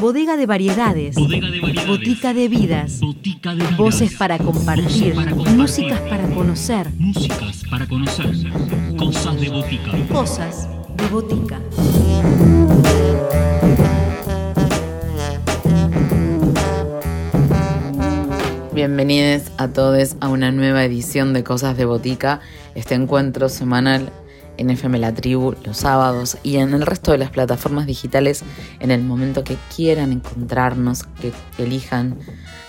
Bodega de variedades. Bodega de variedades. Botica de vidas. Botica de vidas. Voces para compartir. Voces para compartir. Músicas para conocer. Músicas para conocer. Cosas de botica. Cosas de botica. Bienvenidos a todos a una nueva edición de Cosas de Botica, este encuentro semanal en FM La Tribu los sábados y en el resto de las plataformas digitales en el momento que quieran encontrarnos, que elijan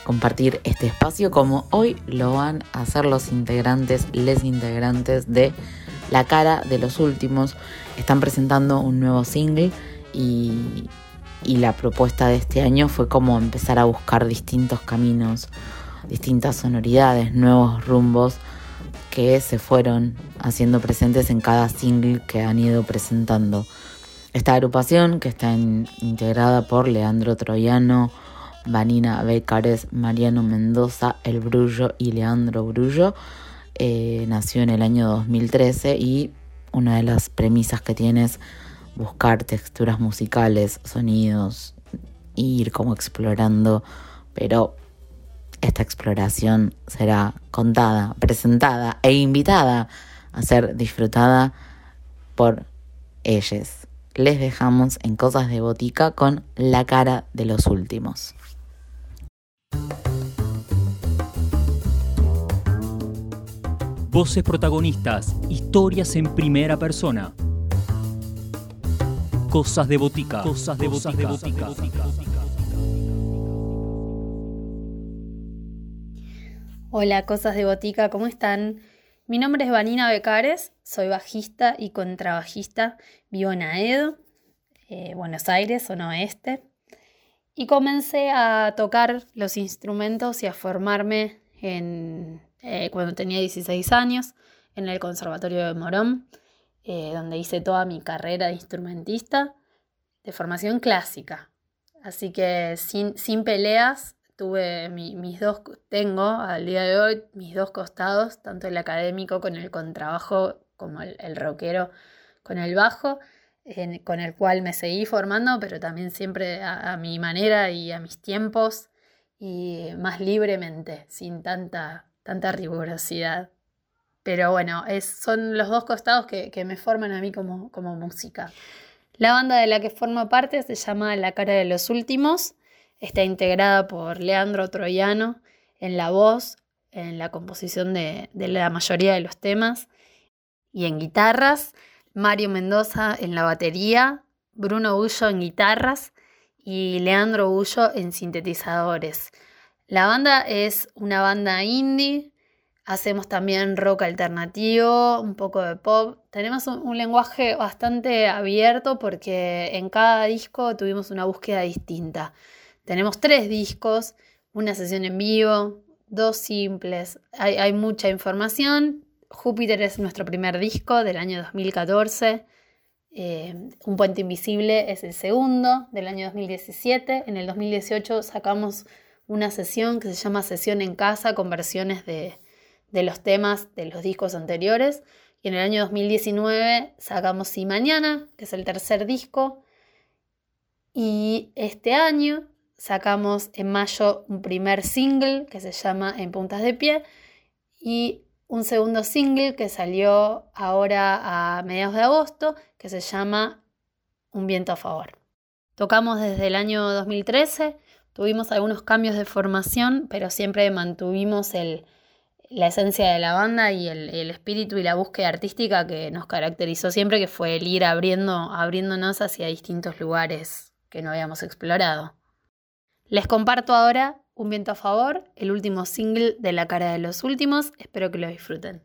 compartir este espacio como hoy lo van a hacer los integrantes, les integrantes de La Cara de los Últimos. Están presentando un nuevo single y, y la propuesta de este año fue como empezar a buscar distintos caminos, distintas sonoridades, nuevos rumbos que se fueron haciendo presentes en cada single que han ido presentando. Esta agrupación, que está integrada por Leandro Troyano, Vanina Becares, Mariano Mendoza, El Brullo y Leandro Brullo, eh, nació en el año 2013 y una de las premisas que tiene es buscar texturas musicales, sonidos, ir como explorando, pero esta exploración será contada, presentada e invitada a ser disfrutada por ellos. Les dejamos en Cosas de Botica con la cara de los últimos. Voces protagonistas. Historias en primera persona. Cosas de botica. Cosas de botica. Hola, cosas de botica, ¿cómo están? Mi nombre es Vanina Becares, soy bajista y contrabajista, vivo en Aedo, eh, Buenos Aires, zona oeste, y comencé a tocar los instrumentos y a formarme en, eh, cuando tenía 16 años en el Conservatorio de Morón, eh, donde hice toda mi carrera de instrumentista de formación clásica. Así que sin, sin peleas tuve mi- mis dos, tengo al día de hoy mis dos costados, tanto el académico con el contrabajo como el, el rockero con el bajo, con el cual me seguí formando, pero también siempre a, a mi manera y a mis tiempos y más libremente, sin tanta, tanta rigurosidad. Pero bueno, es, son los dos costados que, que me forman a mí como, como música. La banda de la que formo parte se llama La Cara de los Últimos. Está integrada por Leandro Troyano en la voz, en la composición de, de la mayoría de los temas y en guitarras, Mario Mendoza en la batería, Bruno Ullo en guitarras y Leandro Ullo en sintetizadores. La banda es una banda indie, hacemos también rock alternativo, un poco de pop. Tenemos un, un lenguaje bastante abierto porque en cada disco tuvimos una búsqueda distinta. Tenemos tres discos, una sesión en vivo, dos simples. Hay, mucha información. Júpiter es nuestro primer disco del año 2014. Eh, un puente invisible es el segundo del año 2017. En el 2018 sacamos una sesión que se llama Sesión en Casa con versiones de, de los temas de los discos anteriores. Y en el año 2019 sacamos Si Mañana, que es el tercer disco. Y este año sacamos en mayo un primer single que se llama En Puntas de Pie y un segundo single que salió ahora a mediados de agosto que se llama Un viento a favor. Tocamos desde el año 2013, tuvimos algunos cambios de formación, pero siempre mantuvimos la esencia de la banda y el, el, espíritu y la búsqueda artística que nos caracterizó siempre, que fue el ir abriendo, abriéndonos hacia distintos lugares que no habíamos explorado. Les comparto ahora Un viento a favor, el último single de La cara de los últimos. Espero que lo disfruten.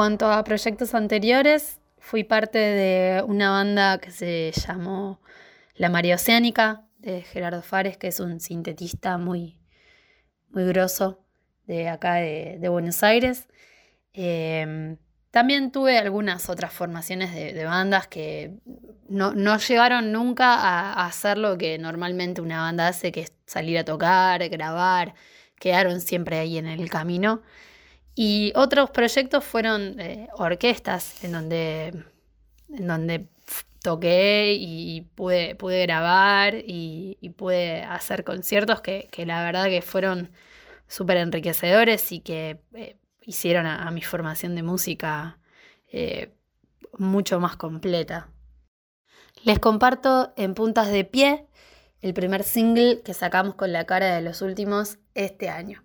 Cuanto a proyectos anteriores, fui parte de una banda que se llamó La María Oceánica, de Gerardo Fares, que es un sintetista muy, muy grosso de acá de, Buenos Aires. Eh, también tuve algunas otras formaciones de, de bandas que no, no llegaron nunca a, a hacer lo que normalmente una banda hace, que es salir a tocar, grabar, quedaron siempre ahí en el camino. Y otros proyectos fueron eh, orquestas, en donde, en donde toqué y pude, pude grabar y, pude hacer conciertos que, que la verdad que fueron súper enriquecedores y que eh, hicieron a, a mi formación de música eh, mucho más completa. Les comparto en puntas de pie el primer single que sacamos con la cara de los últimos este año.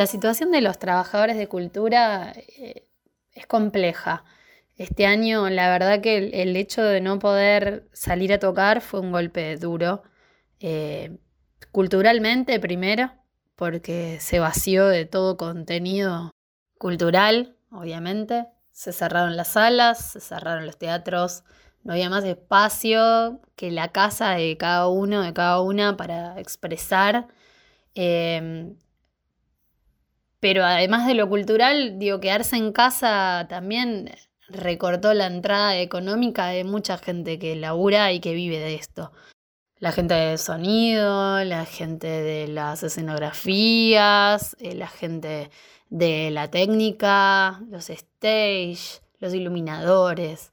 La situación de los trabajadores de cultura eh, es compleja. Este año, la verdad que el, hecho de no poder salir a tocar fue un golpe duro. Eh, culturalmente, primero, porque se vació de todo contenido cultural, obviamente. Se cerraron las salas, se cerraron los teatros, no había más espacio que la casa de cada uno, de cada una para expresar. Eh, pero además de lo cultural, digo, quedarse en casa también recortó la entrada económica de mucha gente que labura y que vive de esto. La gente del sonido, la gente de las escenografías, eh, la gente de la técnica, los stage, los iluminadores.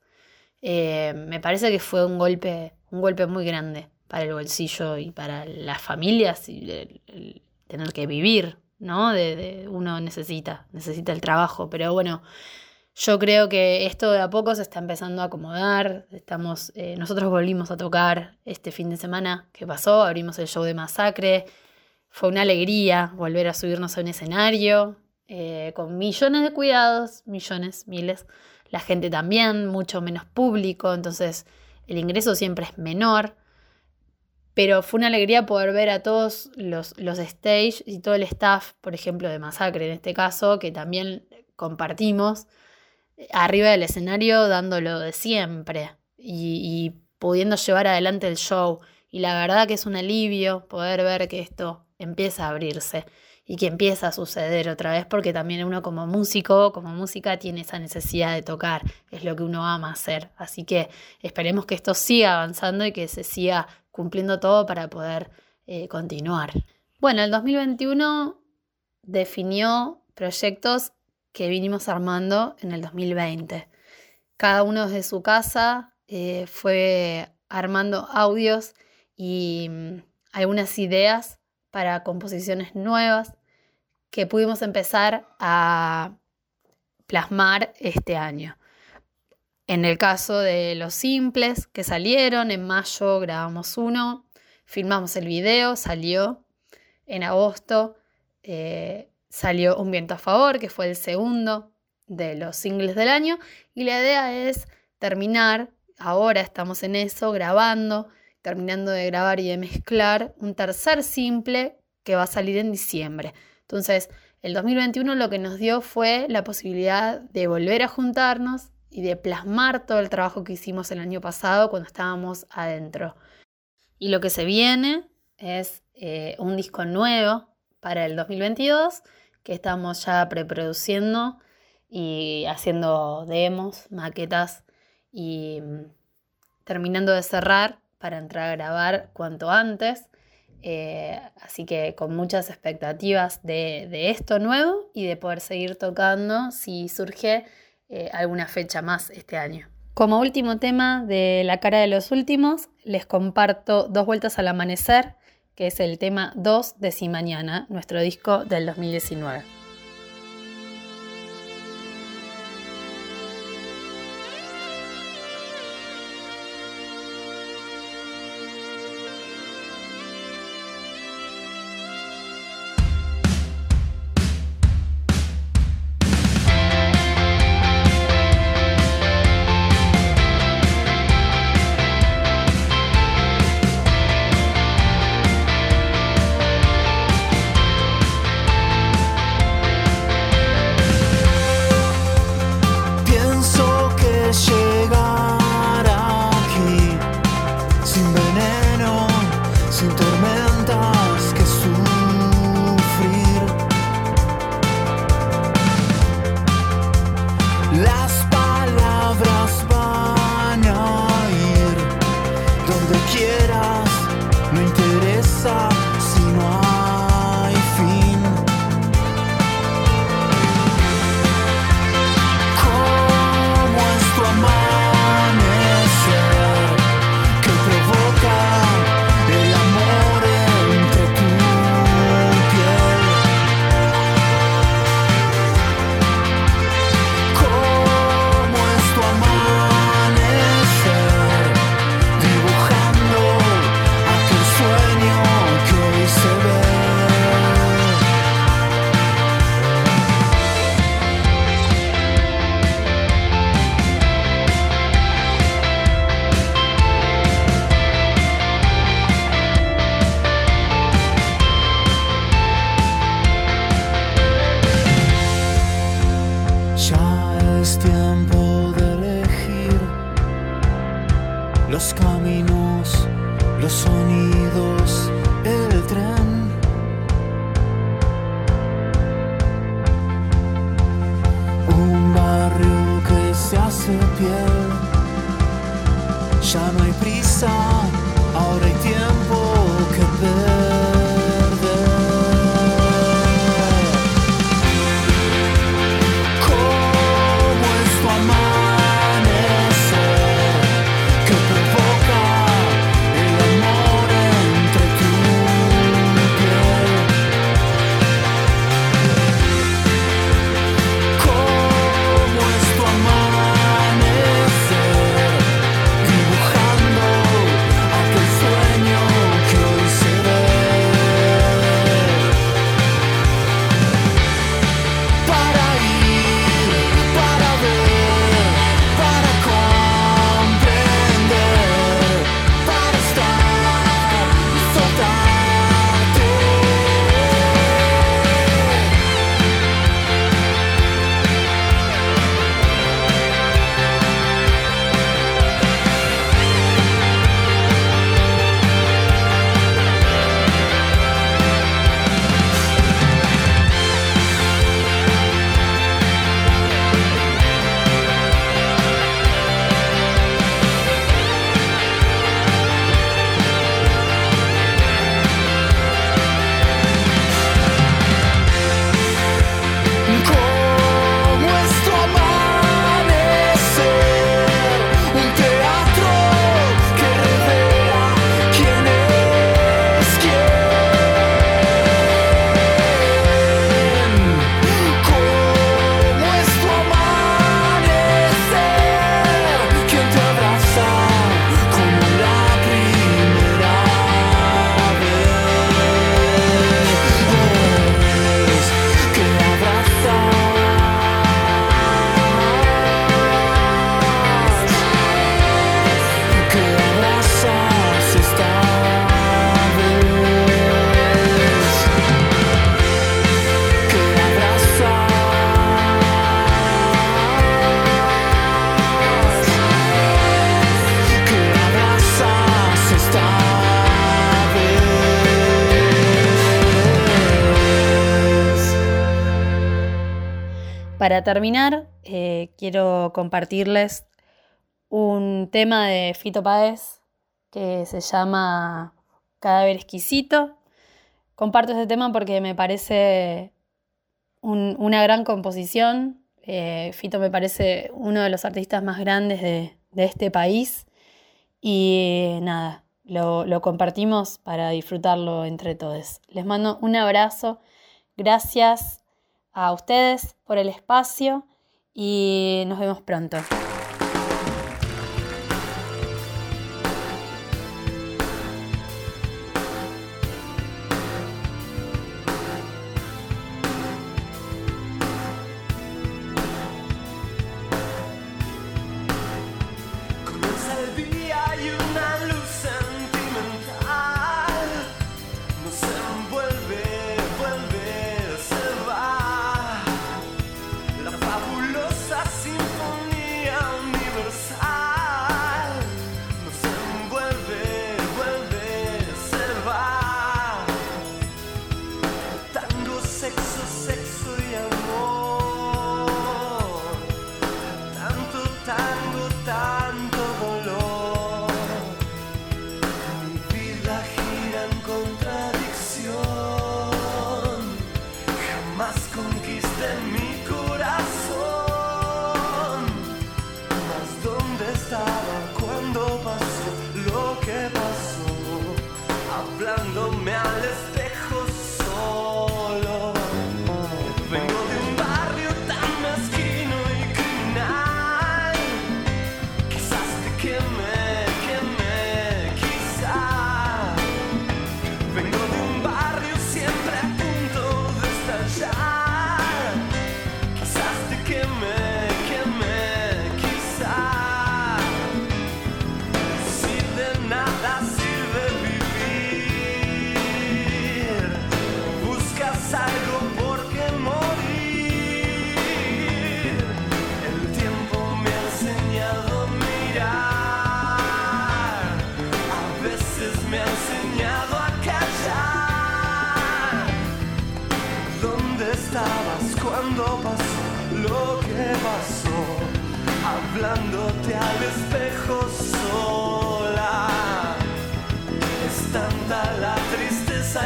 Eh, me parece que fue un golpe, un golpe muy grande para el bolsillo y para las familias y tener que vivir, ¿no? De, uno necesita, necesita el trabajo, pero bueno, yo creo que esto de a poco se está empezando a acomodar. Estamos, eh, nosotros volvimos a tocar este fin de semana que pasó, abrimos el show de Masacre. Fue una alegría volver a subirnos a un escenario eh, con millones de cuidados, millones, miles. La gente también, mucho menos público, entonces el ingreso siempre es menor. Pero fue una alegría poder ver a todos los, los stage y todo el staff, por ejemplo, de Masacre en este caso, que también compartimos arriba del escenario dándolo de siempre y, y pudiendo llevar adelante el show. Y la verdad que es un alivio poder ver que esto empieza a abrirse y que empieza a suceder otra vez, porque también uno como músico, como música, tiene esa necesidad de tocar, es lo que uno ama hacer. Así que esperemos que esto siga avanzando y que se siga cumpliendo todo para poder eh, continuar. Bueno, el 2021 definió proyectos que vinimos armando en el 2020. Cada uno desde su casa eh, fue armando audios y mm, algunas ideas para composiciones nuevas que pudimos empezar a plasmar este año. En el caso de los simples que salieron, en mayo grabamos uno, filmamos el video, salió. En agosto eh, salió Un viento a favor, que fue el segundo de los singles del año. Y la idea es terminar, ahora estamos en eso, grabando, terminando de grabar y de mezclar un tercer simple que va a salir en diciembre. Entonces, el 2021 lo que nos dio fue la posibilidad de volver a juntarnos y de plasmar todo el trabajo que hicimos el año pasado cuando estábamos adentro. Y lo que se viene es eh, un disco nuevo para el 2022 que estamos ya preproduciendo y haciendo demos, maquetas y mm, terminando de cerrar para entrar a grabar cuanto antes. Eh, así que con muchas expectativas de, de, esto nuevo y de poder seguir tocando si surge eh, alguna fecha más este año. Como último tema de La cara de los últimos, les comparto Dos vueltas al amanecer, que es el tema 2 de Si Mañana, nuestro disco del 2019. Para terminar, eh, quiero compartirles un tema de Fito Páez que se llama Cadáver Exquisito. Comparto este tema porque me parece un- una gran composición. Eh, Fito me parece uno de los artistas más grandes de, de este país. Y nada, lo, lo compartimos para disfrutarlo entre todos. Les mando un abrazo. Gracias a ustedes por el espacio y nos vemos pronto.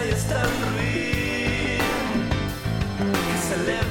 Tristeza y